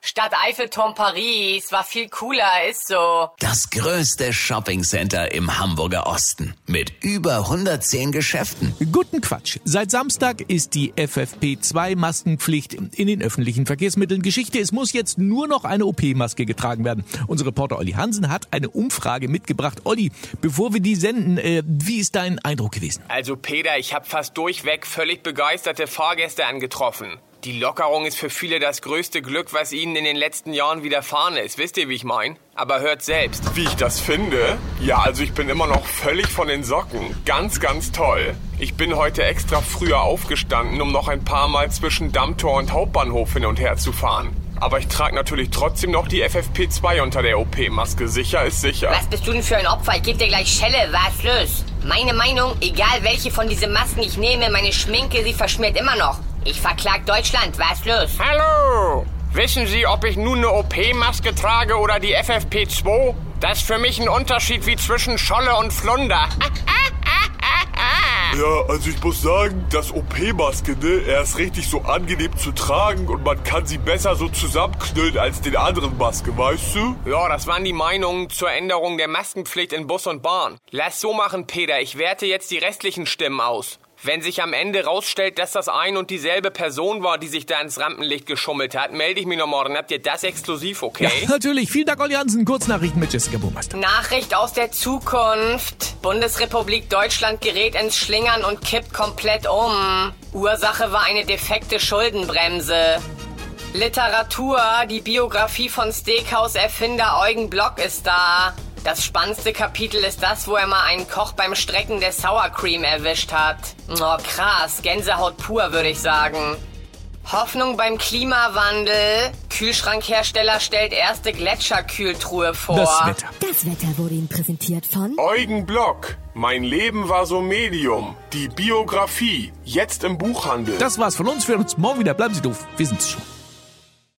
Stadt Eiffelturm Paris war viel cooler, ist so. Das größte Shoppingcenter im Hamburger Osten mit über 110 Geschäften. Guten Quatsch. Seit Samstag ist die FFP2-Maskenpflicht in den öffentlichen Verkehrsmitteln Geschichte. Es muss jetzt nur noch eine OP-Maske getragen werden. Unser Reporter Olli Hansen hat eine Umfrage mitgebracht. Olli, bevor wir die senden, äh, wie ist dein Eindruck gewesen? Also Peter, ich habe fast durchweg völlig begeisterte Fahrgäste angetroffen. Die Lockerung ist für viele das größte Glück, was ihnen in den letzten Jahren widerfahren ist. Wisst ihr, wie ich mein? Aber hört selbst. Wie ich das finde? Ja, also ich bin immer noch völlig von den Socken. Ganz, ganz toll. Ich bin heute extra früher aufgestanden, um noch ein paar Mal zwischen Dammtor und Hauptbahnhof hin und her zu fahren. Aber ich trage natürlich trotzdem noch die FFP2 unter der OP-Maske. Sicher ist sicher. Was bist du denn für ein Opfer? Ich geb dir gleich Schelle. Was los? Meine Meinung, egal welche von diesen Masken ich nehme, meine Schminke, sie verschmiert immer noch. Ich verklag Deutschland. Was los? Hallo! Wissen Sie, ob ich nun eine OP-Maske trage oder die FFP2? Das ist für mich ein Unterschied wie zwischen Scholle und Flunder. Ja, also ich muss sagen, das OP-Maske, ne, er ist richtig so angenehm zu tragen und man kann sie besser so zusammenknüllen als den anderen Masken, weißt du? Ja, das waren die Meinungen zur Änderung der Maskenpflicht in Bus und Bahn. Lass so machen, Peter. Ich werte jetzt die restlichen Stimmen aus. Wenn sich am Ende rausstellt, dass das ein und dieselbe Person war, die sich da ins Rampenlicht geschummelt hat, melde ich mich noch morgen. Habt ihr das exklusiv, okay? Ja, natürlich. Vielen Dank, Olli Hansen. Kurznachrichten mit Jessica Burmeister. Nachricht aus der Zukunft. Bundesrepublik Deutschland gerät ins Schlingern und kippt komplett um. Ursache war eine defekte Schuldenbremse. Literatur, die Biografie von Steakhouse-Erfinder Eugen Block ist da. Das spannendste Kapitel ist das, wo er mal einen Koch beim Strecken der Sour Cream erwischt hat. Oh krass, Gänsehaut pur, würde ich sagen. Hoffnung beim Klimawandel. Kühlschrankhersteller stellt erste Gletscherkühltruhe vor. Das Wetter. Das Wetter wurde Ihnen präsentiert von Eugen Block. Mein Leben war so Medium. Die Biografie. Jetzt im Buchhandel. Das war's von uns. Wir hören uns morgen wieder. Bleiben Sie doof. Wir sind's schon.